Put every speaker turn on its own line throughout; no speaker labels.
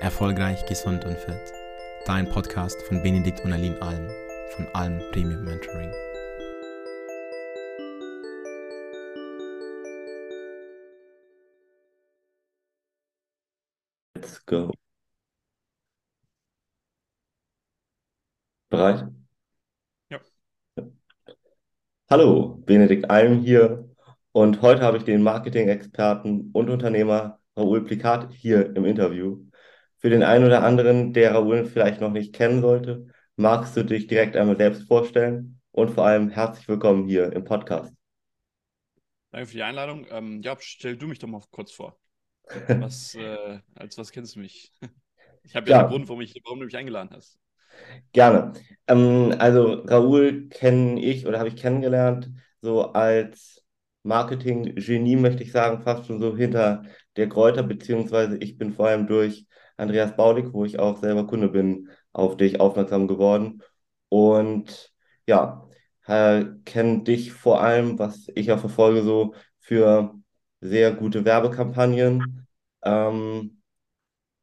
Erfolgreich, gesund und fit. Dein Podcast von Benedikt und Aline Alm von Alm Premium Mentoring.
Let's go. Bereit?
Ja.
Hallo, Benedikt Alm hier und heute habe ich den Marketing-Experten und Unternehmer Raoul Plikat hier im Interview. Für den einen oder anderen, der Raoul vielleicht noch nicht kennen sollte, magst du dich direkt einmal selbst vorstellen und vor allem herzlich willkommen hier im Podcast.
Danke für die Einladung. Ähm, ja, stell du mich doch mal kurz vor. Was, äh, als was kennst du mich? Ich habe ja, ja den Grund, warum, ich, warum du mich eingeladen hast.
Gerne. Ähm, also Raoul kenne ich oder habe ich kennengelernt, so als Marketing-Genie, möchte ich sagen, fast schon so hinter der Kräuter, beziehungsweise ich bin vor allem durch Andreas Baulig, wo ich auch selber Kunde bin, auf dich aufmerksam geworden. Und ja, äh, kenne dich vor allem, was ich ja verfolge, so für sehr gute Werbekampagnen. Ähm,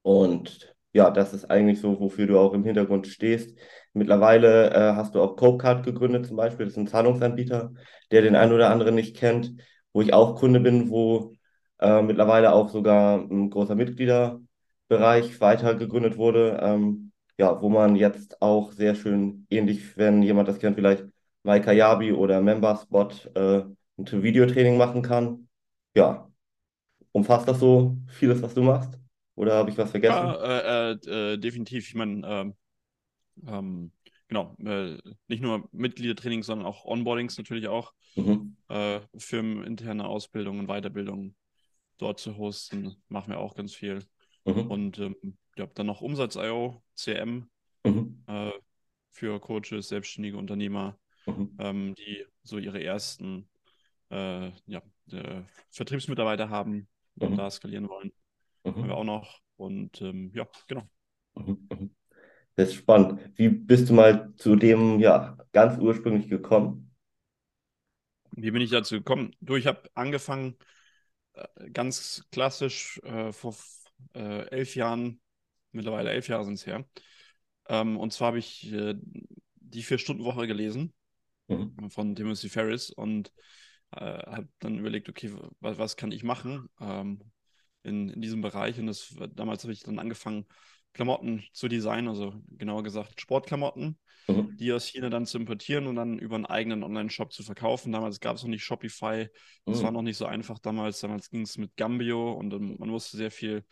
und ja, das ist eigentlich so, wofür du auch im Hintergrund stehst. Mittlerweile äh, hast du auch Copecard gegründet, zum Beispiel. Das ist ein Zahlungsanbieter, der den einen oder anderen nicht kennt, wo ich auch Kunde bin, wo äh, mittlerweile auch sogar ein großer Mitglieder Bereich weiter gegründet wurde, ähm, ja, wo man jetzt auch sehr schön, ähnlich, wenn jemand das kennt, vielleicht Maika Yabi oder MemberSpot äh, ein Videotraining machen kann. Ja, umfasst das so vieles, was du machst? Oder habe ich was vergessen?
Ja, äh, äh, äh definitiv. Ich meine, ähm, ähm, genau, äh, nicht nur Mitgliedertraining, sondern auch Onboardings natürlich auch. Mhm. Äh, firmeninterne Ausbildungen, Weiterbildungen dort zu hosten, machen wir auch ganz viel. Mhm. Und ähm, ja, dann noch Umsatz.io, CM mhm. äh, für Coaches, selbstständige Unternehmer, mhm. ähm, die so ihre ersten ja, Vertriebsmitarbeiter haben und mhm. da skalieren wollen. Mhm. Haben wir auch noch. Und ähm, ja, genau.
Mhm. Das ist spannend. Wie bist du mal zu dem ja ganz ursprünglich gekommen?
Wie bin ich dazu gekommen? Du, ich habe angefangen, äh, ganz klassisch äh, vor äh, elf Jahren, mittlerweile elf Jahre sind es her. Ähm, und zwar habe ich äh, die Vier-Stunden-Woche gelesen mhm. von Timothy Ferris und äh, habe dann überlegt, okay, was, was kann ich machen ähm, in, in diesem Bereich? Und das, damals habe ich dann angefangen, Klamotten zu designen, also genauer gesagt Sportklamotten, mhm. die aus China dann zu importieren und dann über einen eigenen Online-Shop zu verkaufen. Damals gab es noch nicht Shopify, das mhm. war noch nicht so einfach damals. Damals ging es mit Gambio und man musste sehr viel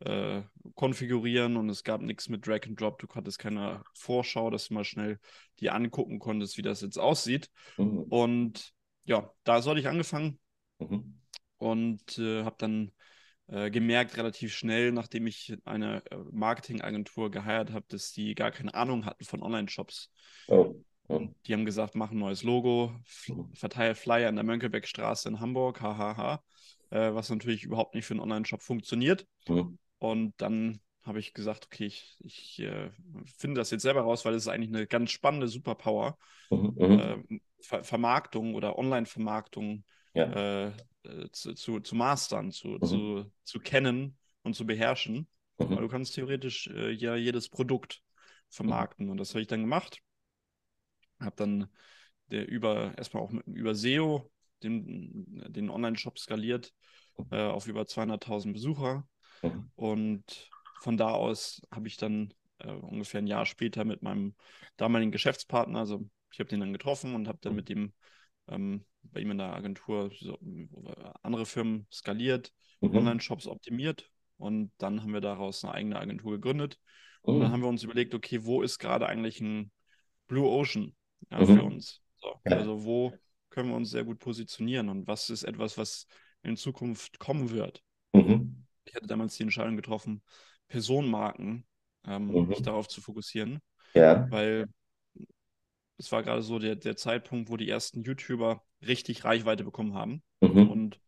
äh, konfigurieren und es gab nichts mit Drag and Drop. Du hattest keine Vorschau, dass du mal schnell dir angucken konntest, wie das jetzt aussieht. Mhm. Und ja, da sollte ich angefangen mhm. und äh, habe dann äh, gemerkt, relativ schnell, nachdem ich eine äh, Marketingagentur geheiert habe, dass die gar keine Ahnung hatten von Online-Shops. Oh. Oh. Die haben gesagt, mach ein neues Logo, mhm. verteile Flyer in der Mönckebergstraße in Hamburg, hahaha, äh, was natürlich überhaupt nicht für einen Online-Shop funktioniert. Mhm. Und dann habe ich gesagt, okay, ich, ich äh, finde das jetzt selber raus, weil es ist eigentlich eine ganz spannende Superpower. Mhm. Äh, Ver Vermarktung oder Online-Vermarktung ja. äh, äh, zu, zu, zu mastern, zu, mhm. zu, zu kennen und zu beherrschen. Mhm. Weil du kannst theoretisch äh, ja jedes Produkt vermarkten. Und das habe ich dann gemacht. Habe dann der über erstmal auch mit, über SEO den, den Online-Shop skaliert äh, auf über 200.000 Besucher. Mhm. Und von da aus habe ich dann äh, ungefähr ein Jahr später mit meinem damaligen Geschäftspartner, also ich habe den dann getroffen und habe dann mit dem ähm, bei ihm in der Agentur so, andere Firmen skaliert, mhm. Online-Shops optimiert und dann haben wir daraus eine eigene Agentur gegründet. Mhm. Und dann haben wir uns überlegt, okay, wo ist gerade eigentlich ein Blue Ocean ja, mhm. für uns? So, ja. Also wo können wir uns sehr gut positionieren und was ist etwas, was in Zukunft kommen wird? Mhm. Ich hatte damals die Entscheidung getroffen, Personenmarken ähm, mhm. mich darauf zu fokussieren, ja. weil es war gerade so der, der Zeitpunkt, wo die ersten YouTuber richtig Reichweite bekommen haben. Mhm. Und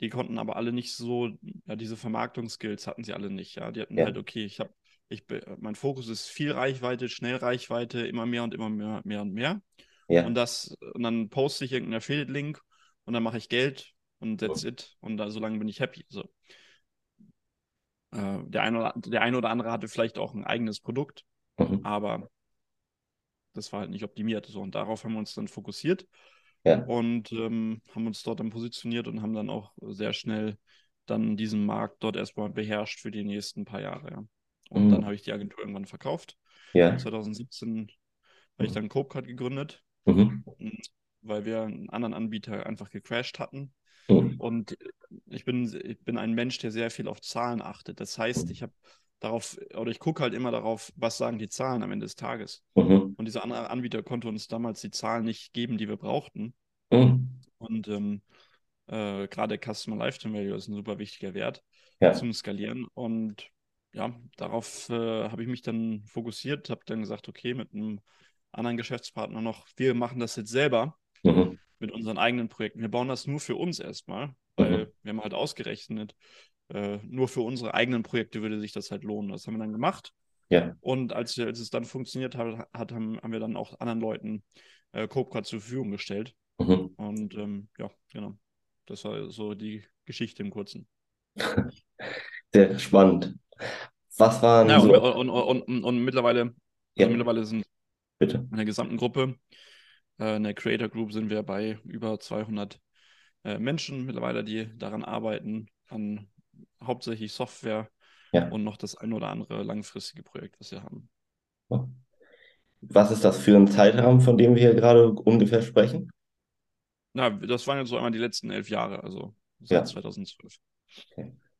die konnten aber alle nicht so, ja, diese Vermarktungsskills hatten sie alle nicht. Ja, die hatten ja. halt, okay, ich habe, ich, mein Fokus ist viel Reichweite, schnell Reichweite, immer mehr und immer mehr, mehr und mehr. Ja. Und das, und dann poste ich irgendeinen Affiliate-Link und dann mache ich Geld und that's oh. it. Und da, so lange bin ich happy. So. Äh, der, eine oder, der eine oder andere hatte vielleicht auch ein eigenes Produkt,
Mhm.
aber das war halt nicht optimiert. So, und darauf haben wir uns dann fokussiert
Ja.
und ähm, haben uns dort dann positioniert und haben dann auch sehr schnell dann diesen Markt dort erstmal beherrscht für die nächsten paar Jahre. Ja. Und
Mhm.
dann habe ich die Agentur irgendwann verkauft.
Ja.
2017 habe ich dann CopeCard gegründet,
Mhm.
weil wir einen anderen Anbieter einfach gecrashed hatten.
Mhm.
Und ich bin, ich bin ein Mensch, der sehr viel auf Zahlen achtet. Das heißt, ich habe darauf, oder ich gucke halt immer darauf, was sagen die Zahlen am Ende des Tages.
Mhm.
Und dieser andere Anbieter konnte uns damals die Zahlen nicht geben, die wir brauchten.
Mhm.
Und ähm, äh, gerade Customer Lifetime Value ist ein super wichtiger Wert
Ja.
zum Skalieren. Und ja, darauf äh, habe ich mich dann fokussiert, habe dann gesagt, okay, mit einem anderen Geschäftspartner noch, wir machen das jetzt selber
Mhm.
mit unseren eigenen Projekten. Wir bauen das nur für uns erstmal, weil wir haben halt ausgerechnet, äh, nur für unsere eigenen Projekte würde sich das halt lohnen. Das haben wir dann gemacht.
Ja.
Und als, als es dann funktioniert hat, hat haben, haben wir dann auch anderen Leuten äh, CopeCard zur Verfügung gestellt.
Mhm.
Und ähm, ja, genau. Das war so die Geschichte im Kurzen.
Sehr spannend. Was waren
Ja, und,
so,
und, und, und, und mittlerweile,
Ja.
also mittlerweile sind
bitte.
in der gesamten Gruppe, äh, in der Creator Group sind wir bei über 200 äh, Menschen mittlerweile, die daran arbeiten, an hauptsächlich Software
Ja.
und noch das ein oder andere langfristige Projekt, was wir haben.
Was ist das für ein Zeitrahmen, von dem wir hier gerade ungefähr sprechen?
Na, das waren jetzt so einmal die letzten elf Jahre, also
Ja.
seit 2012.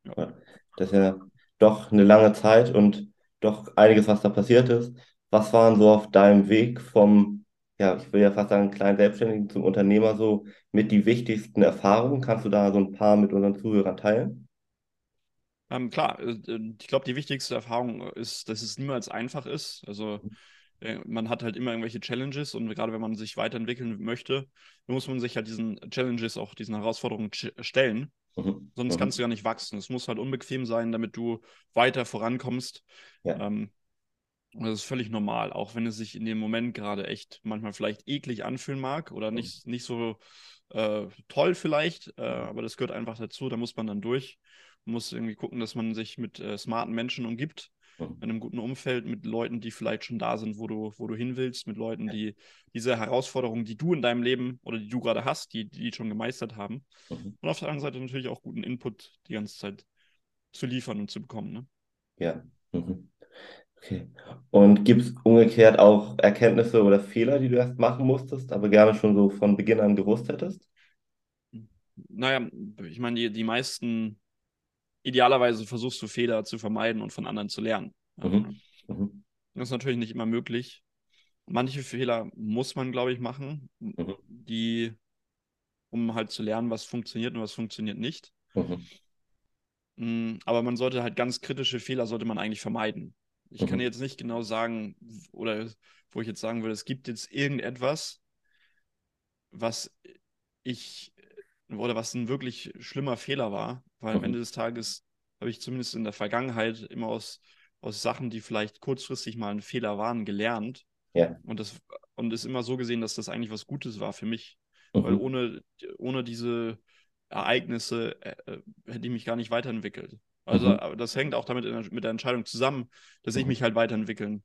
Ja, das ist ja doch eine lange Zeit und doch einiges, was da passiert ist. Was waren so auf deinem Weg vom, ja, ich will ja fast sagen, kleinen Selbstständigen zum Unternehmer so mit die wichtigsten Erfahrungen? Kannst du da so ein paar mit unseren Zuhörern teilen?
Ähm, klar, äh, ich glaube, die wichtigste Erfahrung ist, dass es niemals einfach ist. Also äh, man hat halt immer irgendwelche Challenges und gerade wenn man sich weiterentwickeln möchte, muss man sich halt diesen Challenges, auch diesen Herausforderungen stellen.
Mhm.
Sonst
Mhm.
kannst du ja nicht wachsen. Es muss halt unbequem sein, damit du weiter vorankommst.
Ja.
Ähm, das ist völlig normal, auch wenn es sich in dem Moment gerade echt manchmal vielleicht eklig anfühlen mag oder nicht, nicht so äh, toll vielleicht, äh, aber das gehört einfach dazu. Da muss man dann durch. Man muss irgendwie gucken, dass man sich mit äh, smarten Menschen umgibt, in einem guten Umfeld, mit Leuten, die vielleicht schon da sind, wo du, wo du hin willst, mit Leuten, die diese Herausforderungen, die du in deinem Leben oder die du gerade hast, die, die schon gemeistert haben.
Mhm.
Und auf der anderen Seite natürlich auch guten Input die ganze Zeit zu liefern und zu bekommen. Ne?
Ja. Mhm. Okay. Und gibt es umgekehrt auch Erkenntnisse oder Fehler, die du erst machen musstest, aber gerne schon so von Beginn an gewusst hättest?
Naja, ich meine, die, die meisten, idealerweise versuchst du Fehler zu vermeiden und von anderen zu lernen.
Mhm. Mhm.
Das ist natürlich nicht immer möglich. Manche Fehler muss man, glaube ich, machen,
Mhm.
die, um halt zu lernen, was funktioniert und was funktioniert nicht.
Mhm.
Mm, Aber man sollte halt ganz kritische Fehler sollte man eigentlich vermeiden. Ich kann
Mhm.
jetzt nicht genau sagen, oder wo ich jetzt sagen würde, es gibt jetzt irgendetwas, was ich oder was ein wirklich schlimmer Fehler war, weil am
Mhm.
Ende des Tages habe ich zumindest in der Vergangenheit immer aus, aus Sachen, die vielleicht kurzfristig mal ein Fehler waren, gelernt.
Ja.
Und das und es immer so gesehen, dass das eigentlich was Gutes war für mich. Weil
Mhm.
ohne, ohne diese Ereignisse äh, äh, hätte ich mich gar nicht weiterentwickelt. Also
Mhm.
aber das hängt auch damit in mit der Entscheidung zusammen, dass ich
Mhm.
mich halt weiterentwickeln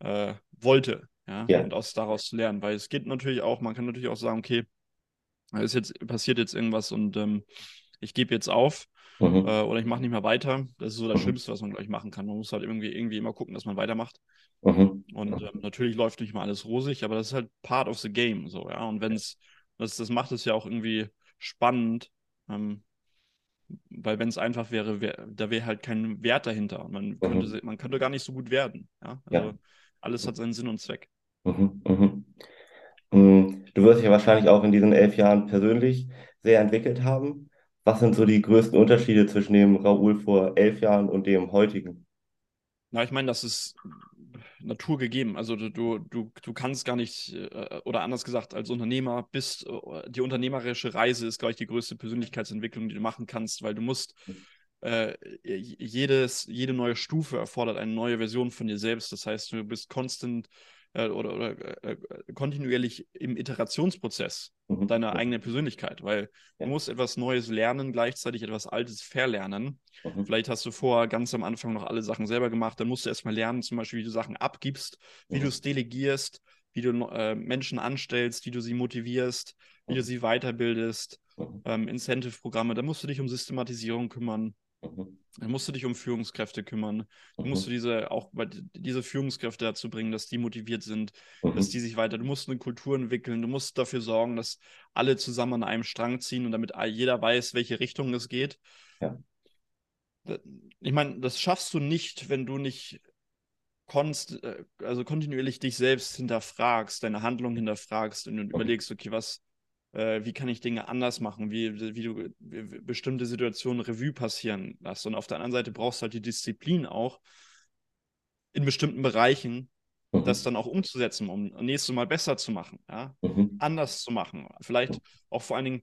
äh, wollte. Ja?
Ja.
Und aus daraus zu lernen. Weil es geht natürlich auch, man kann natürlich auch sagen, okay, ist jetzt, passiert jetzt irgendwas und ähm, ich gebe jetzt auf
Mhm.
äh, oder ich mache nicht mehr weiter. Das ist so das
Mhm.
Schlimmste, was man gleich machen kann. Man muss halt irgendwie, irgendwie immer gucken, dass man weitermacht.
Mhm.
Und ähm, natürlich läuft nicht mal alles rosig, aber das ist halt part of the game, so, ja. Und wenn es, das, das macht es ja auch irgendwie spannend, ähm, weil wenn es einfach wäre, wär, da wäre halt kein Wert dahinter. Man könnte, se- man könnte gar nicht so gut werden, ja. Also
Ja.
alles hat seinen Sinn und Zweck.
Mhm, mhm. Du wirst dich ja wahrscheinlich auch in diesen elf Jahren persönlich sehr entwickelt haben. Was sind so die größten Unterschiede zwischen dem Raoul vor elf Jahren und dem heutigen?
Na, ich meine, das ist naturgegeben. Also du, du, du, kannst gar nicht, äh, oder anders gesagt, als Unternehmer bist, äh, die unternehmerische Reise ist, glaube ich, die größte Persönlichkeitsentwicklung, die du machen kannst, weil du musst, äh, jedes, jede neue Stufe erfordert eine neue Version von dir selbst. Das heißt, du bist konstant äh, oder, oder äh, kontinuierlich im Iterationsprozess
Mhm.
deiner eigenen Persönlichkeit, weil
Ja.
du musst etwas Neues lernen, gleichzeitig etwas Altes verlernen.
Mhm.
Vielleicht hast du vorher ganz am Anfang noch alle Sachen selber gemacht, dann musst du erstmal lernen, zum Beispiel, wie du Sachen abgibst, wie
Mhm.
du es delegierst, wie du äh, Menschen anstellst, wie du sie motivierst, wie du
Mhm.
sie weiterbildest,
Mhm.
ähm, Incentive-Programme, da musst du dich um Systematisierung kümmern.
Mhm.
Dann musst du dich um Führungskräfte kümmern. Dann musst du
Mhm.
diese auch diese Führungskräfte dazu bringen, dass die motiviert sind, dass
Mhm.
die sich weiter. Du musst eine Kultur entwickeln. Du musst dafür sorgen, dass alle zusammen an einem Strang ziehen und damit jeder weiß, welche Richtung es geht.
Ja.
Ich meine, das schaffst du nicht, wenn du nicht konst, äh, also kontinuierlich dich selbst hinterfragst, deine Handlung hinterfragst und überlegst, okay, was, äh, wie kann ich Dinge anders machen, wie, wie du wie, bestimmte Situationen Revue passieren lässt. Und auf der anderen Seite brauchst du halt die Disziplin auch in bestimmten Bereichen,
Mhm.
das dann auch umzusetzen, um nächstes Mal besser zu machen, ja,
Mhm.
anders zu machen. Vielleicht auch vor allen Dingen,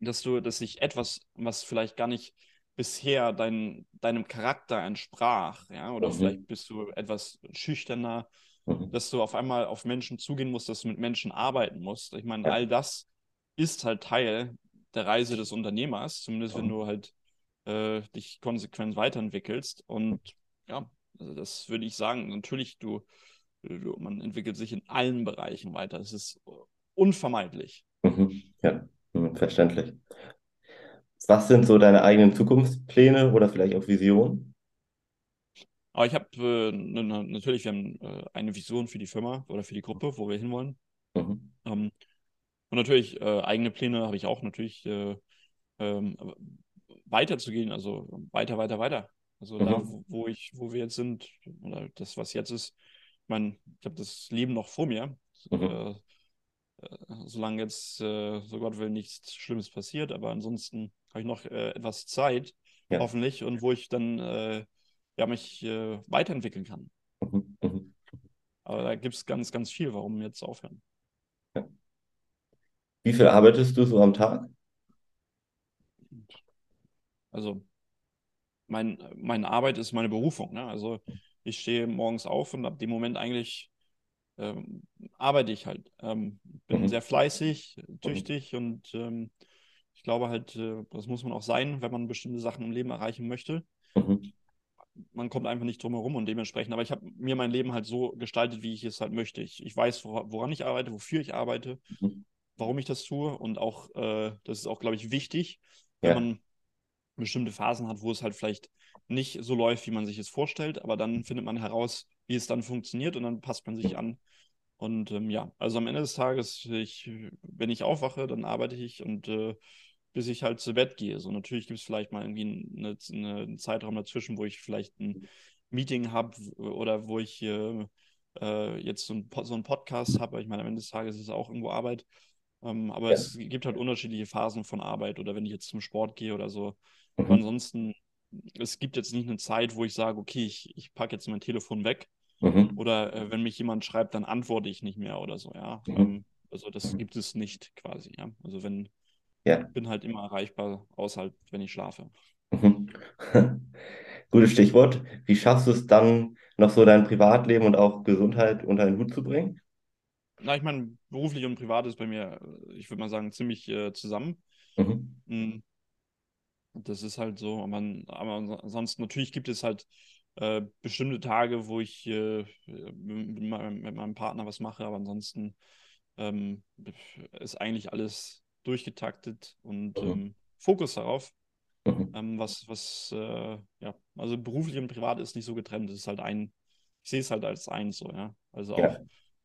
dass du, dass sich etwas, was vielleicht gar nicht bisher dein, deinem Charakter entsprach, ja, oder
Mhm.
vielleicht bist du etwas schüchterner,
Mhm.
dass du auf einmal auf Menschen zugehen musst, dass du mit Menschen arbeiten musst. Ich meine, all das ist halt Teil der Reise des Unternehmers, zumindest wenn du halt äh, dich konsequent weiterentwickelst. Und ja, also das würde ich sagen. Natürlich, du, du, man entwickelt sich in allen Bereichen weiter. Es ist unvermeidlich.
Mhm. Ja, verständlich. Was sind so deine eigenen Zukunftspläne oder vielleicht auch Visionen?
Aber ich habe äh, natürlich, wir haben äh, eine Vision für die Firma oder für die Gruppe, wo wir hinwollen.
Mhm.
Ähm, und natürlich äh, eigene Pläne habe ich auch natürlich äh, ähm, weiterzugehen, also weiter, weiter, weiter. Also da,
Mhm.
wo, wo ich, wo wir jetzt sind, oder das, was jetzt ist, ich meine, ich habe das Leben noch vor mir.
Mhm.
Äh, äh, solange jetzt, äh, so Gott will, nichts Schlimmes passiert, aber ansonsten habe ich noch äh, etwas Zeit,
Ja.
hoffentlich, und wo ich dann ja, mich weiterentwickeln kann.
Mhm. Mhm.
Aber da gibt es ganz, ganz viel, warum jetzt aufhören.
Wie viel arbeitest du so am Tag?
Also mein, meine Arbeit ist meine Berufung. Ne? Also ich stehe morgens auf und ab dem Moment eigentlich ähm, arbeite ich halt. Ähm, bin
Mhm.
sehr fleißig, tüchtig und ähm, ich glaube halt, äh, das muss man auch sein, wenn man bestimmte Sachen im Leben erreichen möchte.
Mhm.
Man kommt einfach nicht drum herum und dementsprechend, aber ich habe mir mein Leben halt so gestaltet, wie ich es halt möchte. Ich, ich weiß, wora- woran ich arbeite, wofür ich arbeite,
Mhm.
Warum ich das tue und auch, äh, das ist auch, glaube ich, wichtig, wenn
Ja.
man bestimmte Phasen hat, wo es halt vielleicht nicht so läuft, wie man sich es vorstellt, aber dann findet man heraus, wie es dann funktioniert und dann passt man sich an. Und ähm, ja, also am Ende des Tages, ich, wenn ich aufwache, dann arbeite ich und äh, bis ich halt zu Bett gehe. So natürlich gibt es vielleicht mal irgendwie eine, eine, einen Zeitraum dazwischen, wo ich vielleicht ein Meeting habe oder wo ich äh, äh, jetzt so, ein, so einen Podcast habe. Ich meine, am Ende des Tages ist es auch irgendwo Arbeit. Ähm, aber
Ja.
es gibt halt unterschiedliche Phasen von Arbeit oder wenn ich jetzt zum Sport gehe oder so. Aber
Mhm.
ansonsten, es gibt jetzt nicht eine Zeit, wo ich sage, okay, ich, ich packe jetzt mein Telefon weg
Mhm.
oder äh, wenn mich jemand schreibt, dann antworte ich nicht mehr oder so, ja.
Mhm.
Ähm, also das
Mhm.
gibt es nicht quasi, ja. Also wenn,
Ja.
bin halt immer erreichbar, außer halt, wenn ich schlafe.
Mhm. Gutes Stichwort. Wie schaffst du es dann, noch so dein Privatleben und auch Gesundheit unter einen Hut zu bringen?
Na, ich meine, beruflich und privat ist bei mir, äh, ich würde mal sagen, ziemlich äh, zusammen.
Mhm.
Mm, Das ist halt so, man, aber ansonsten natürlich gibt es halt äh, bestimmte Tage, wo ich äh, mit, meinem, mit meinem Partner was mache, aber ansonsten ähm, ist eigentlich alles durchgetaktet und
Mhm.
ähm, Fokus darauf,
Mhm.
ähm, was, was, äh, ja, also beruflich und privat ist nicht so getrennt, es ist halt ein, ich sehe es halt als eins so, ja, also
Ja.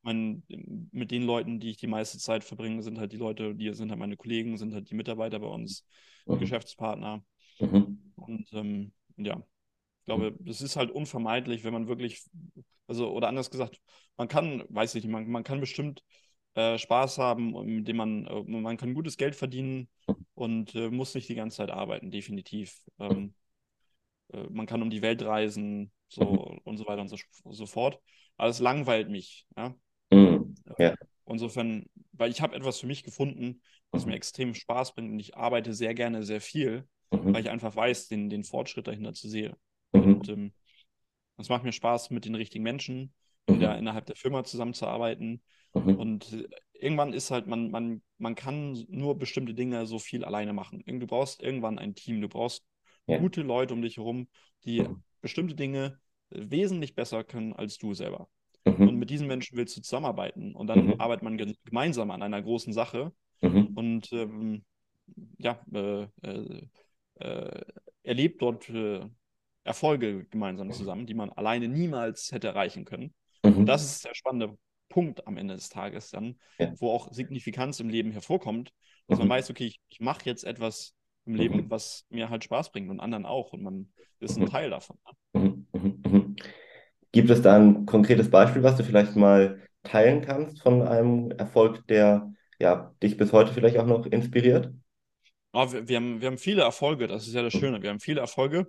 Auch mein, mit den Leuten, die ich die meiste Zeit verbringe, sind halt die Leute, die sind halt meine Kollegen, sind halt die Mitarbeiter bei uns.
Mhm.
Geschäftspartner.
Mhm.
Und ähm, ja, ich glaube, das ist halt unvermeidlich, wenn man wirklich, also, oder anders gesagt, man kann, weiß ich nicht, man, man kann bestimmt äh, Spaß haben, mit dem man, äh, man kann gutes Geld verdienen und äh, muss nicht die ganze Zeit arbeiten, definitiv. Ähm, äh, man kann um die Welt reisen, so und so weiter und so, so fort. Aber es langweilt mich, ja.
Ja.
Insofern, weil ich habe etwas für mich gefunden, was mir
Mhm.
extrem Spaß bringt und ich arbeite sehr gerne sehr viel, weil
Mhm.
ich einfach weiß, den, den Fortschritt dahinter zu sehen.
Mhm.
Und ähm, es macht mir Spaß mit den richtigen Menschen in
Mhm.
innerhalb der Firma zusammenzuarbeiten.
Mhm.
Und äh, irgendwann ist halt, man, man, man kann nur bestimmte Dinge so viel alleine machen. Du brauchst irgendwann ein Team, du brauchst
Ja.
gute Leute um dich herum, die
Mhm.
bestimmte Dinge äh, wesentlich besser können als du selber.
Mhm.
Und mit diesen Menschen willst du zusammenarbeiten. Und dann
Mhm.
arbeitet man ge gemeinsam an einer großen Sache
Mhm.
und ähm, ja, äh, äh, äh, erlebt dort äh, Erfolge gemeinsam zusammen, die man alleine niemals hätte erreichen können.
Mhm.
Und das ist der spannende Punkt am Ende des Tages dann,
Ja.
wo auch Signifikanz im Leben hervorkommt, dass man
Mhm.
weiß, okay, ich, ich mache jetzt etwas im
Mhm.
Leben, was mir halt Spaß bringt und anderen auch und man ist ein
Mhm.
Teil davon.
Gibt es da ein konkretes Beispiel, was du vielleicht mal teilen kannst von einem Erfolg, der ja, dich bis heute vielleicht auch noch inspiriert?
Aber wir, wir haben, wir haben viele Erfolge, das ist ja das Schöne. Wir haben viele Erfolge.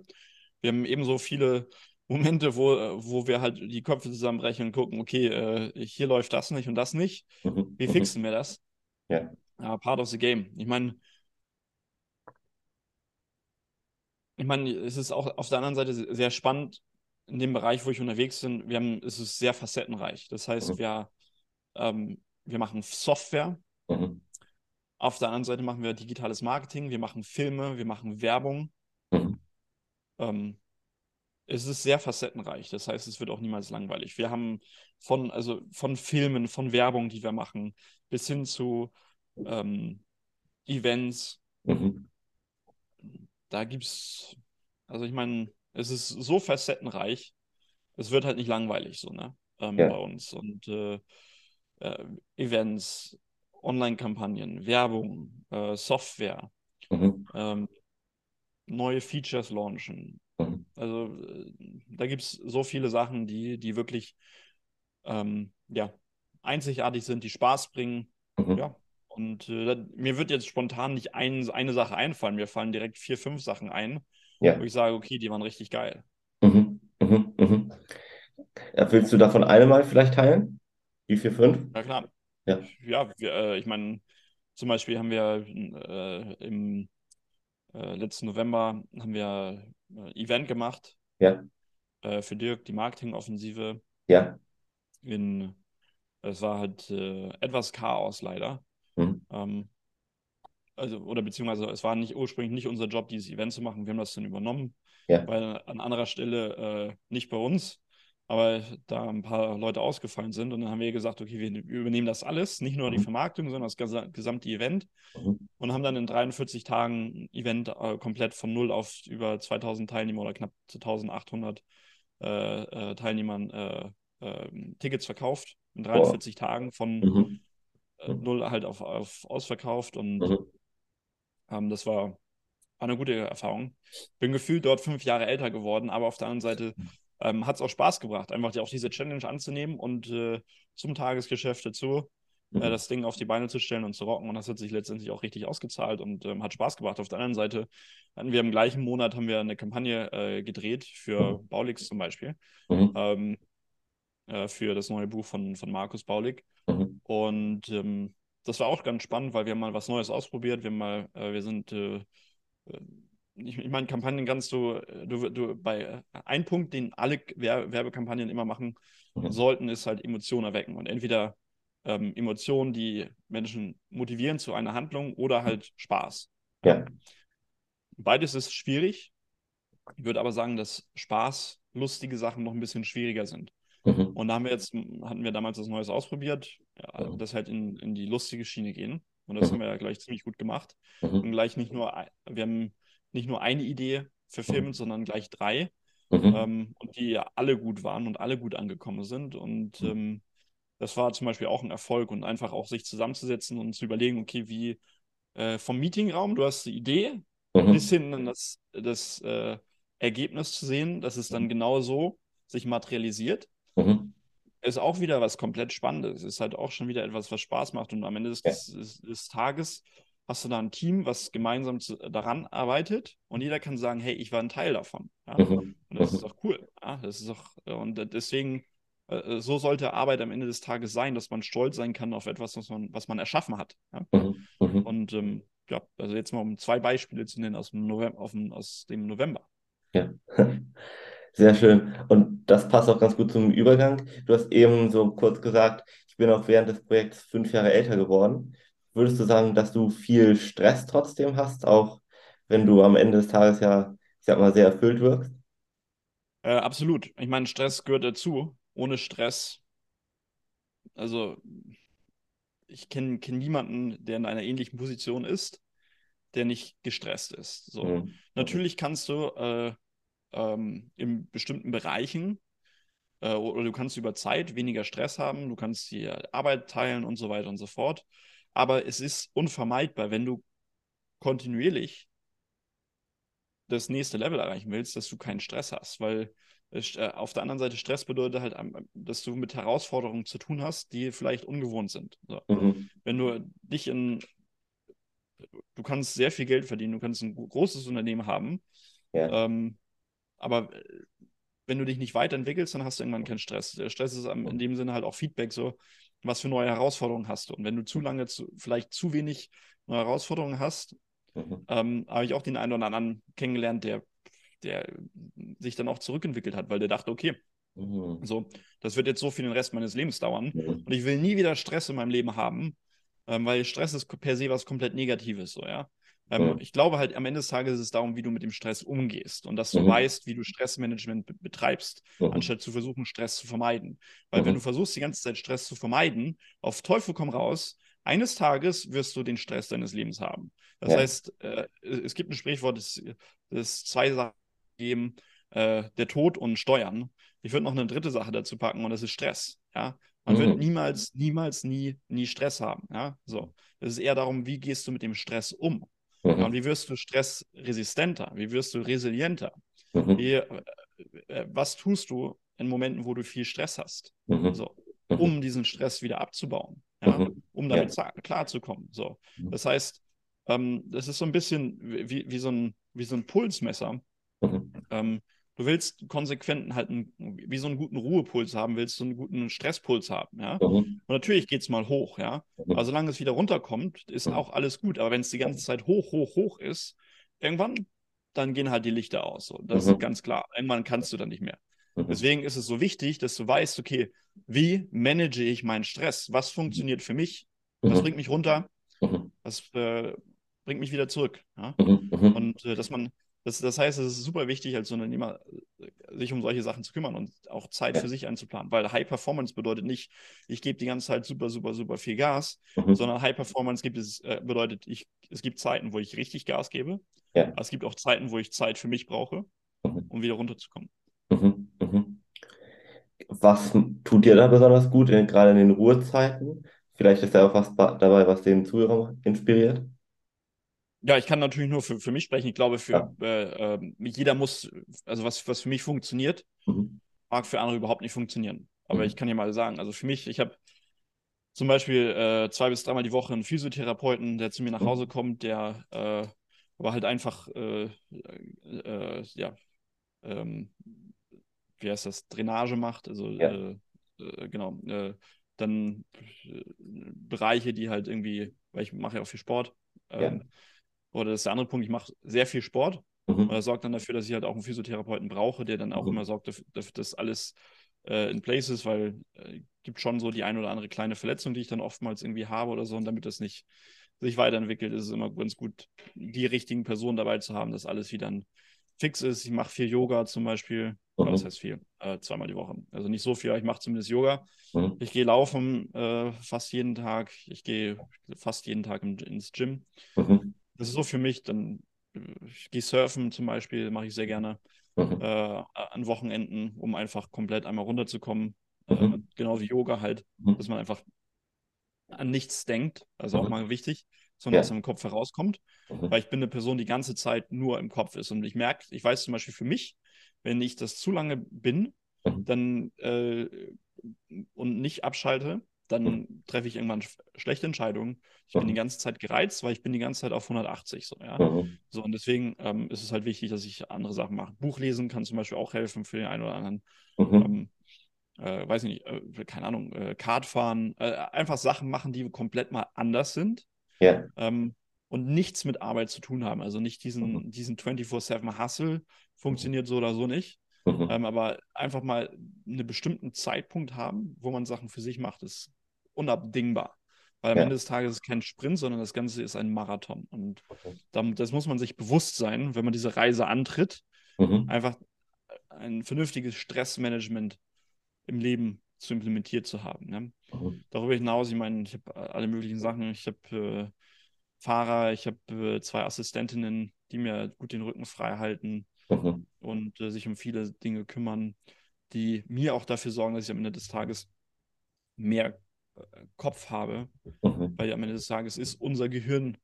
Wir haben ebenso viele Momente, wo, wo wir halt die Köpfe zusammenbrechen und gucken, okay, äh, hier läuft das nicht und das nicht.
Mhm.
Wie
Mhm.
fixen wir das?
Ja.
Ja, part of the game. Ich meine, ich meine, es ist auch auf der anderen Seite se- sehr spannend in dem Bereich, wo ich unterwegs bin. Wir haben, es ist sehr facettenreich. Das heißt,
Mhm.
wir, ähm, wir machen Software.
Mhm.
Auf der anderen Seite machen wir digitales Marketing. Wir machen Filme. Wir machen Werbung.
Mhm.
Ähm, es ist sehr facettenreich. Das heißt, es wird auch niemals langweilig. Wir haben von, also von Filmen, von Werbung, die wir machen, bis hin zu ähm, Events.
Mhm.
Da gibt's, also ich meine, es ist so facettenreich. Es wird halt nicht langweilig so, ne? Ähm,
Ja.
bei uns. Und äh, äh, Events, Online-Kampagnen, Werbung, äh, Software,
Mhm.
ähm, neue Features launchen.
Mhm.
Also äh, da gibt es so viele Sachen, die, die wirklich ähm, ja, einzigartig sind, die Spaß bringen.
Mhm.
Ja. Und äh, mir wird jetzt spontan nicht ein, eine Sache einfallen. Mir fallen direkt vier, fünf Sachen ein,
Ja.
wo ich sage, okay, die waren richtig geil.
Mhm. Mhm. Mhm. Ja, willst du davon eine mal vielleicht teilen? Die vier, fünf?
Ja, klar.
Ja.
Ja, wir, äh, ich meine, zum Beispiel haben wir äh, im äh, letzten November haben wir ein Event gemacht
Ja.
äh, für Dirk, die Marketingoffensive.
Ja.
In, es war halt äh, etwas Chaos leider.
Mhm.
Ähm, also, oder beziehungsweise es war nicht ursprünglich nicht unser Job, dieses Event zu machen. Wir haben das dann übernommen,
Ja.
weil an anderer Stelle äh, nicht bei uns, aber da ein paar Leute ausgefallen sind. Und dann haben wir gesagt, okay, wir übernehmen das alles, nicht nur die
Mhm.
Vermarktung, sondern das gesa- gesamte Event.
Mhm.
Und haben dann in 43 Tagen ein Event äh, komplett von null auf über 2000 Teilnehmer oder knapp zu 1800 äh, äh, Teilnehmern äh, äh, Tickets verkauft. In 43 Tagen von
Mhm.
äh, null halt auf, auf ausverkauft und
Mhm.
Ähm, das war, war eine gute Erfahrung. Bin gefühlt dort fünf Jahre älter geworden, aber auf der anderen Seite ähm, hat es auch Spaß gebracht, einfach die- auch diese Challenge anzunehmen und äh, zum Tagesgeschäft dazu äh,
Mhm.
das Ding auf die Beine zu stellen und zu rocken. Und das hat sich letztendlich auch richtig ausgezahlt und ähm, hat Spaß gemacht. Auf der anderen Seite hatten wir im gleichen Monat haben wir eine Kampagne äh, gedreht für Baulix zum Beispiel,
Mhm.
ähm, äh, für das neue Buch von, von Markus Baulig.
Mhm.
Und ähm, das war auch ganz spannend, weil wir haben mal was Neues ausprobiert. Wir haben mal, äh, wir sind, äh, äh, ich, ich meine, Kampagnen kannst du, äh, du, du bei äh, ein Punkt, den alle Wer Werbekampagnen immer machen
Mhm.
sollten, ist halt Emotionen erwecken. Und entweder ähm, Emotionen, die Menschen motivieren zu einer Handlung oder halt Spaß.
Ja.
Beides ist schwierig. Ich würde aber sagen, dass Spaß, lustige Sachen noch ein bisschen schwieriger sind.
Mhm.
Und da haben wir jetzt, hatten wir damals was Neues ausprobiert, ja,
Mhm.
das halt in, in die lustige Schiene gehen. Und das
Mhm.
haben wir ja gleich ziemlich gut gemacht. Und
Mhm.
gleich nicht nur, wir haben nicht nur eine Idee verfilmt, sondern gleich drei.
Mhm.
Ähm, und die ja alle gut waren und alle gut angekommen sind. Und
Mhm.
ähm, das war zum Beispiel auch ein Erfolg und einfach auch sich zusammenzusetzen und zu überlegen, okay, wie äh, vom Meetingraum, du hast die Idee,
Mhm.
bis hin an das, das äh, Ergebnis zu sehen, dass es dann genau so sich materialisiert,
Mhm.
ist auch wieder was komplett Spannendes. Ist halt auch schon wieder etwas, was Spaß macht. Und am Ende des,
Ja.
des, des Tages hast du da ein Team, was gemeinsam zu, daran arbeitet und jeder kann sagen, hey, ich war ein Teil davon. Ja?
Mhm.
Und das ist
Mhm.
doch cool. Ja? Das ist doch, und deswegen, äh, so sollte Arbeit am Ende des Tages sein, dass man stolz sein kann auf etwas, was man, was man erschaffen hat. Ja?
Mhm. Mhm.
Und ähm, ja, also jetzt mal um zwei Beispiele zu nennen aus dem November, aus dem November.
Ja. Sehr schön. Und das passt auch ganz gut zum Übergang. Du hast eben so kurz gesagt, ich bin auch während des Projekts fünf Jahre älter geworden. Würdest du sagen, dass du viel Stress trotzdem hast, auch wenn du am Ende des Tages ja, ich sag mal, sehr erfüllt wirkst?
Äh, absolut. Ich meine, Stress gehört dazu. Ohne Stress, also ich kenne kenn niemanden, der in einer ähnlichen Position ist, der nicht gestresst ist. So.
Mhm.
Natürlich kannst du äh, ähm, in bestimmten Bereichen äh, oder du kannst über Zeit weniger Stress haben, du kannst die Arbeit teilen und so weiter und so fort. Aber es ist unvermeidbar, wenn du kontinuierlich das nächste Level erreichen willst, dass du keinen Stress hast, weil äh, auf der anderen Seite Stress bedeutet halt, dass du mit Herausforderungen zu tun hast, die vielleicht ungewohnt sind. So.
Mhm.
Wenn du dich in, du kannst sehr viel Geld verdienen, du kannst ein großes Unternehmen haben,
Ja.
ähm, aber äh, wenn du dich nicht weiterentwickelst, dann hast du irgendwann keinen Stress. Der Stress ist in dem Sinne halt auch Feedback, so was für neue Herausforderungen hast du. Und wenn du zu lange, zu, vielleicht zu wenig neue Herausforderungen hast,
Mhm.
ähm, habe ich auch den einen oder anderen kennengelernt, der, der sich dann auch zurückentwickelt hat, weil der dachte, okay,
Mhm.
so, das wird jetzt so für den Rest meines Lebens dauern
Mhm.
und ich will nie wieder Stress in meinem Leben haben, ähm, weil Stress ist per se was komplett Negatives, so, ja. Ähm,
Mhm.
Ich glaube halt, am Ende des Tages ist es darum, wie du mit dem Stress umgehst und dass du
Mhm.
weißt, wie du Stressmanagement be betreibst,
Mhm.
anstatt zu versuchen, Stress zu vermeiden. Weil wenn
Mhm.
du versuchst, die ganze Zeit Stress zu vermeiden, auf Teufel komm raus, eines Tages wirst du den Stress deines Lebens haben. Das
Ja.
heißt, äh, es gibt ein Sprichwort, das, das zwei Sachen geben, äh, der Tod und Steuern. Ich würde noch eine dritte Sache dazu packen und das ist Stress. Ja? Man wird
Mhm.
niemals, niemals, nie, nie Stress haben. Ja? So. Es ist eher darum, wie gehst du mit dem Stress um? Ja, und
Mhm.
wie wirst du stressresistenter? Wie wirst du resilienter?
Mhm.
Wie, äh, äh, was tust du in Momenten, wo du viel Stress hast?
Mhm.
So,
Mhm.
um diesen Stress wieder abzubauen, ja?
Mhm.
um
Ja.
damit za- klarzukommen. So.
Mhm.
Das heißt, ähm, das ist so ein bisschen wie, wie, so, ein, wie so ein Pulsmesser.
Mhm.
Ähm, du willst konsequent halt einen, wie so einen guten Ruhepuls haben, willst du einen guten Stresspuls haben, ja.
Mhm.
Und natürlich geht es mal hoch, ja.
Mhm.
Aber solange es wieder runterkommt, ist
Mhm.
auch alles gut. Aber wenn es die ganze Zeit hoch, hoch, hoch ist, irgendwann, dann gehen halt die Lichter aus. So. Das
Mhm.
ist ganz klar. Irgendwann kannst du dann nicht mehr.
Mhm.
Deswegen ist es so wichtig, dass du weißt, okay, wie manage ich meinen Stress? Was funktioniert für mich? Was
Mhm.
bringt mich runter?
Mhm.
Was äh, bringt mich wieder zurück? Ja?
Mhm. Mhm.
Und äh, dass man, das, das heißt, es ist super wichtig, als Unternehmer äh, sich um solche Sachen zu kümmern und auch Zeit
Ja.
für sich einzuplanen. Weil High Performance bedeutet nicht, ich gebe die ganze Zeit super, super, super viel Gas,
Mhm.
sondern High Performance gibt es, äh, bedeutet, ich, es gibt Zeiten, wo ich richtig Gas gebe.
Ja.
Es gibt auch Zeiten, wo ich Zeit für mich brauche,
Mhm.
um wieder runterzukommen.
Mhm. Mhm. Was tut dir da besonders gut, in, gerade in den Ruhezeiten? Vielleicht ist da auch was dabei, was den Zuhörer inspiriert.
Ja, ich kann natürlich nur für, für mich sprechen. Ich glaube, für
Ja.
äh, ähm, jeder muss, also was, was für mich funktioniert,
Mhm.
mag für andere überhaupt nicht funktionieren. Aber
Mhm.
ich kann dir mal sagen, also für mich, ich habe zum Beispiel äh, zwei bis dreimal die Woche einen Physiotherapeuten, der zu mir nach
Mhm.
Hause kommt, der äh, aber halt einfach, äh, äh, ja, ähm, wie heißt das, Drainage macht, also
Ja.
äh, äh, genau, äh, dann äh, Bereiche, die halt irgendwie, weil ich mache ja auch viel Sport, ähm, oder das ist der andere Punkt, ich mache sehr viel Sport und
Mhm.
das sorgt dann dafür, dass ich halt auch einen Physiotherapeuten brauche, der dann auch
Mhm.
immer sorgt, dafür, dass alles äh, in place ist, weil äh, gibt schon so die ein oder andere kleine Verletzung, die ich dann oftmals irgendwie habe oder so. Und damit das nicht sich weiterentwickelt, ist es immer ganz gut, die richtigen Personen dabei zu haben, dass alles wieder fix ist. Ich mache viel Yoga zum Beispiel. Oder
Mhm.
heißt viel? Äh, zweimal die Woche. Also nicht so viel, aber ich mache zumindest Yoga.
Mhm.
Ich gehe laufen äh, fast jeden Tag. Ich gehe fast jeden Tag im, ins Gym.
Mhm.
Das ist so für mich. Dann äh, ich gehe surfen zum Beispiel, mache ich sehr gerne
Mhm.
äh, an Wochenenden, um einfach komplett einmal runterzukommen. Äh,
Mhm.
genau wie Yoga halt,
Mhm.
dass man einfach an nichts denkt. Also auch
Mhm.
mal wichtig, sondern
Ja.
was im Kopf herauskommt.
Mhm.
Weil ich bin eine Person, die ganze Zeit nur im Kopf ist. Und ich merke, ich weiß zum Beispiel für mich, wenn ich das zu lange bin,
Mhm.
dann äh, und nicht abschalte, dann
Mhm.
treffe ich irgendwann sch schlechte Entscheidungen. Ich bin die
Mhm.
ganze Zeit gereizt, weil ich bin die ganze Zeit auf 180 so, ja.
Mhm.
So, und deswegen ähm, ist es halt wichtig, dass ich andere Sachen mache. Buch lesen kann zum Beispiel auch helfen für den einen oder anderen.
Mhm.
Ähm, äh, weiß ich nicht, äh, keine Ahnung, äh, Kart fahren, äh, einfach Sachen machen, die komplett mal anders sind
Ja.
ähm, und nichts mit Arbeit zu tun haben. Also nicht diesen,
Mhm.
diesen 24-7 Hustle funktioniert so oder so nicht. Mhm. Ähm, aber einfach mal einen bestimmten Zeitpunkt haben, wo man Sachen für sich macht, ist unabdingbar. Weil am ja. Ende des Tages ist es kein Sprint, sondern das Ganze ist ein Marathon. Und okay. das muss man sich bewusst sein, wenn man diese Reise antritt. Mhm. Einfach ein vernünftiges Stressmanagement im Leben zu implementiert zu haben. Ne? Mhm. Darüber hinaus, ich meine, ich habe alle möglichen Sachen. Ich habe äh, Fahrer, ich habe äh, zwei Assistentinnen, die mir gut den Rücken frei halten mhm. und äh, sich um viele Dinge kümmern, die mir auch dafür sorgen, dass ich am Ende des Tages mehr Kopf habe, mhm. weil am Ende des Tages ist unser Gehirn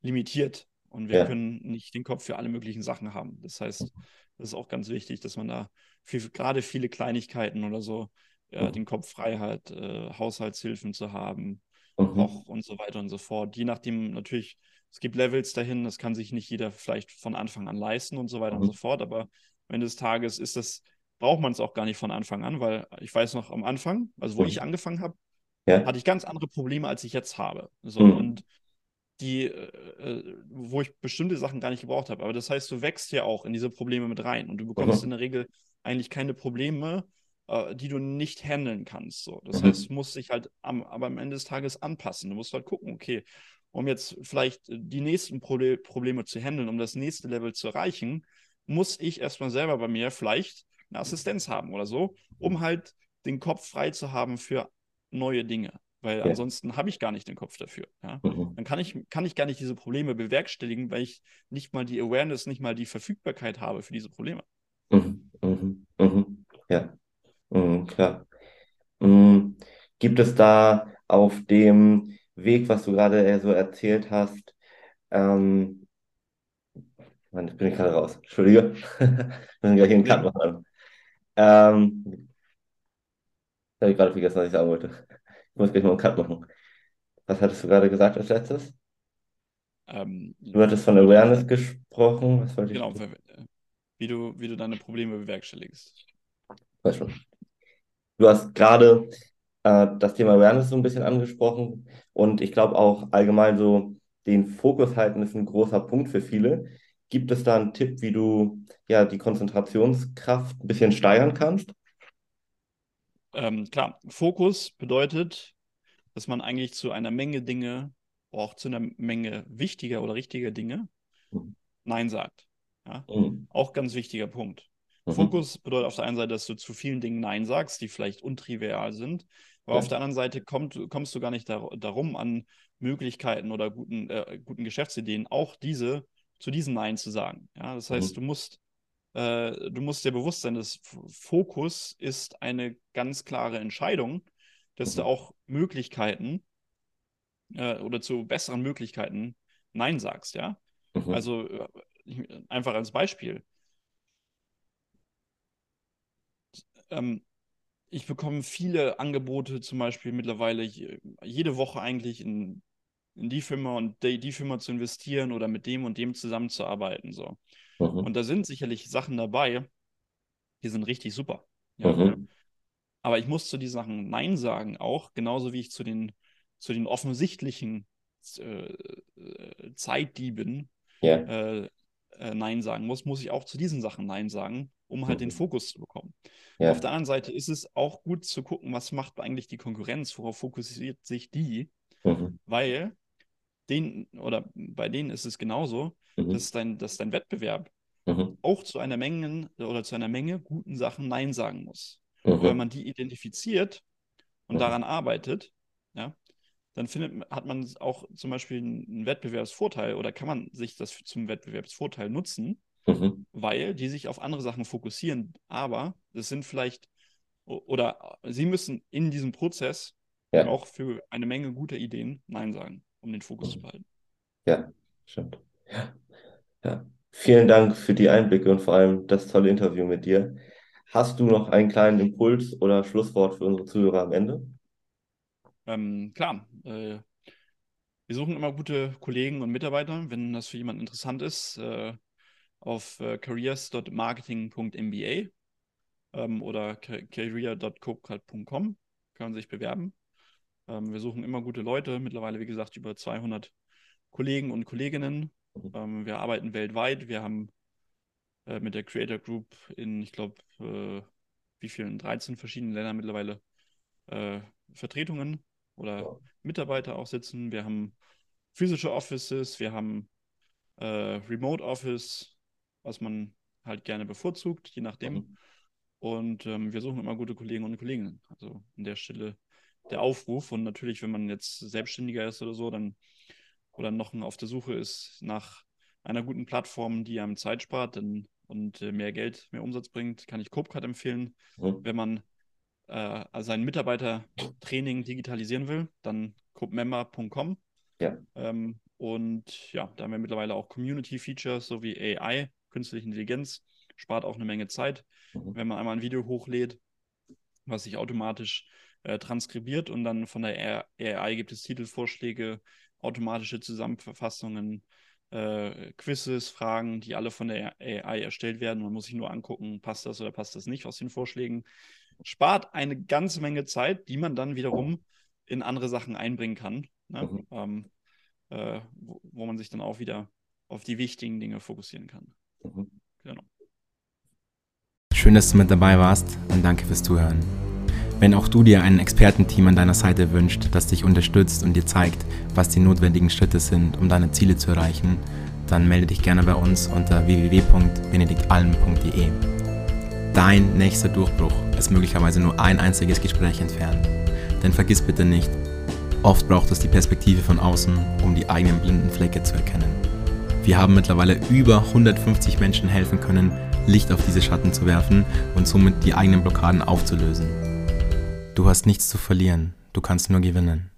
limitiert und wir ja. können nicht den Kopf für alle möglichen Sachen haben. Das heißt, mhm. das ist auch ganz wichtig, dass man da für gerade viele Kleinigkeiten oder so ja, mhm. den Kopf frei hat, äh, Haushaltshilfen zu haben, mhm. Koch und so weiter und so fort. Je nachdem natürlich, es gibt Levels dahin, das kann sich nicht jeder vielleicht von Anfang an leisten und so weiter mhm. und so fort, aber am Ende des Tages ist das, braucht man es auch gar nicht von Anfang an, weil ich weiß noch am Anfang, also wo mhm. ich angefangen habe, ja. hatte ich ganz andere Probleme, als ich jetzt habe. So, mhm. Und die, äh, äh, wo ich bestimmte Sachen gar nicht gebraucht habe. Aber das heißt, du wächst ja auch in diese Probleme mit rein und du bekommst mhm. in der Regel eigentlich keine Probleme, äh, die du nicht handeln kannst. So. Das mhm. heißt, du musst dich halt am, aber am Ende des Tages anpassen. Du musst halt gucken, okay, um jetzt vielleicht die nächsten Pro Probleme zu handeln, um das nächste Level zu erreichen, muss ich erstmal selber bei mir vielleicht eine Assistenz haben oder so, um halt den Kopf frei zu haben für neue Dinge. Weil ja. ansonsten habe ich gar nicht den Kopf dafür. Ja? Mhm. Dann kann ich, kann ich gar nicht diese Probleme bewerkstelligen, weil ich nicht mal die Awareness, nicht mal die Verfügbarkeit habe für diese Probleme.
Mhm. Mhm. mhm. Ja. Mhm, klar. Mhm. Gibt es da auf dem Weg, was du gerade so erzählt hast, ähm, Mann, jetzt bin ich gerade raus. Entschuldige. Wir müssen gleich einen Cut machen. Ähm, habe ich gerade vergessen, was ich sagen wollte. Ich muss gleich mal einen Cut machen. Was hattest du gerade gesagt als letztes?
Ähm,
Du hattest von Awareness gesprochen. Was wollte ich?
genau, wie du, wie du deine Probleme bewerkstelligst.
Weiß schon. Du hast gerade äh, das Thema Awareness so ein bisschen angesprochen und ich glaube auch allgemein so den Fokus halten ist ein großer Punkt für viele. Gibt es da einen Tipp, wie du ja die Konzentrationskraft ein bisschen steigern kannst?
Ähm, klar, Fokus bedeutet, dass man eigentlich zu einer Menge Dinge, auch zu einer Menge wichtiger oder richtiger Dinge, mhm. Nein sagt. Ja? Mhm. Auch ganz wichtiger Punkt. Mhm. Fokus bedeutet auf der einen Seite, dass du zu vielen Dingen Nein sagst, die vielleicht untrivial sind. Aber ja. auf der anderen Seite kommt, kommst du gar nicht dar darum, an Möglichkeiten oder guten, äh, guten Geschäftsideen auch diese zu diesen Nein zu sagen. Ja, das heißt, mhm. du musst äh, du musst dir bewusst sein, dass Fokus ist eine ganz klare Entscheidung, dass mhm. du auch Möglichkeiten äh, oder zu besseren Möglichkeiten Nein sagst, ja. Mhm. Also äh, einfach als Beispiel. ähm, ich bekomme viele Angebote, zum Beispiel mittlerweile jede Woche eigentlich in, in die Firma und die, die, Firma zu investieren oder mit dem und dem zusammenzuarbeiten. So. Mhm. Und da sind sicherlich Sachen dabei, die sind richtig super. Ja. Mhm. Aber ich muss zu diesen Sachen Nein sagen, auch genauso wie ich zu den, zu den offensichtlichen äh, äh Zeitdieben ja. äh, äh, Nein sagen muss, muss ich auch zu diesen Sachen Nein sagen, um halt mhm. den Fokus zu bekommen. Ja. Auf der anderen Seite ist es auch gut zu gucken, was macht eigentlich die Konkurrenz, worauf fokussiert sich die, mhm. weil den, oder bei denen ist es genauso, mhm. dass, dein, dass dein Wettbewerb mhm. auch zu einer Menge oder zu einer Menge guten Sachen Nein sagen muss. Mhm. Weil man die identifiziert und mhm. daran arbeitet, ja, dann findet, hat man auch zum Beispiel einen Wettbewerbsvorteil oder kann man sich das zum Wettbewerbsvorteil nutzen, mhm. weil die sich auf andere Sachen fokussieren. Aber das sind vielleicht, oder sie müssen in diesem Prozess ja. auch für eine Menge guter Ideen Nein sagen, um den Fokus zu behalten.
Ja, stimmt. Ja. ja. Vielen Dank für die Einblicke und vor allem das tolle Interview mit dir. Hast du noch einen kleinen Impuls oder Schlusswort für unsere Zuhörer am Ende?
Ähm, klar, äh, wir suchen immer gute Kollegen und Mitarbeiter, wenn das für jemanden interessant ist, äh, auf äh, careers.marketing.mba ähm, oder career.copecard.com kann man sich bewerben. Ähm, wir suchen immer gute Leute, mittlerweile wie gesagt über 200 Kollegen und Kolleginnen. Ähm, wir arbeiten weltweit, wir haben äh, mit der Creator Group in, ich glaube, äh, wie vielen, 13 verschiedenen Ländern mittlerweile äh, Vertretungen oder ja. Mitarbeiter auch sitzen. Wir haben physische Offices, wir haben äh, Remote Office, was man halt gerne bevorzugt, je nachdem. Mhm. Und ähm, wir suchen immer gute Kollegen und Kolleginnen. Also an der Stelle der Aufruf. Und natürlich, wenn man jetzt Selbstständiger ist oder so, dann oder noch auf der Suche ist nach einer guten Plattform, die einem Zeit spart denn, und äh, mehr Geld, mehr Umsatz bringt, kann ich Copecard empfehlen. Mhm. Wenn man äh, sein Mitarbeitertraining digitalisieren will, dann copemember.com. Ja. Ähm, und ja, da haben wir mittlerweile auch Community-Features sowie AI, künstliche Intelligenz, spart auch eine Menge Zeit, mhm. wenn man einmal ein Video hochlädt, was sich automatisch äh, transkribiert und dann von der AI gibt es Titelvorschläge, automatische Zusammenfassungen, äh, Quizzes, Fragen, die alle von der AI erstellt werden. Man muss sich nur angucken, passt das oder passt das nicht aus den Vorschlägen. Spart eine ganze Menge Zeit, die man dann wiederum in andere Sachen einbringen kann, ne? mhm. ähm, äh, wo, wo, man sich dann auch wieder auf die wichtigen Dinge fokussieren kann. Mhm. Genau.
Schön, dass du mit dabei warst und danke fürs Zuhören. Wenn auch du dir ein Expertenteam an deiner Seite wünscht, das dich unterstützt und dir zeigt, was die notwendigen Schritte sind, um deine Ziele zu erreichen, dann melde dich gerne bei uns unter www.benediktalm.de. Dein nächster Durchbruch ist möglicherweise nur ein einziges Gespräch entfernt. Denn vergiss bitte nicht, oft braucht es die Perspektive von außen, um die eigenen blinden Flecke zu erkennen. Wir haben mittlerweile über 150 Menschen helfen können, Licht auf diese Schatten zu werfen und somit die eigenen Blockaden aufzulösen. Du hast nichts zu verlieren, du kannst nur gewinnen.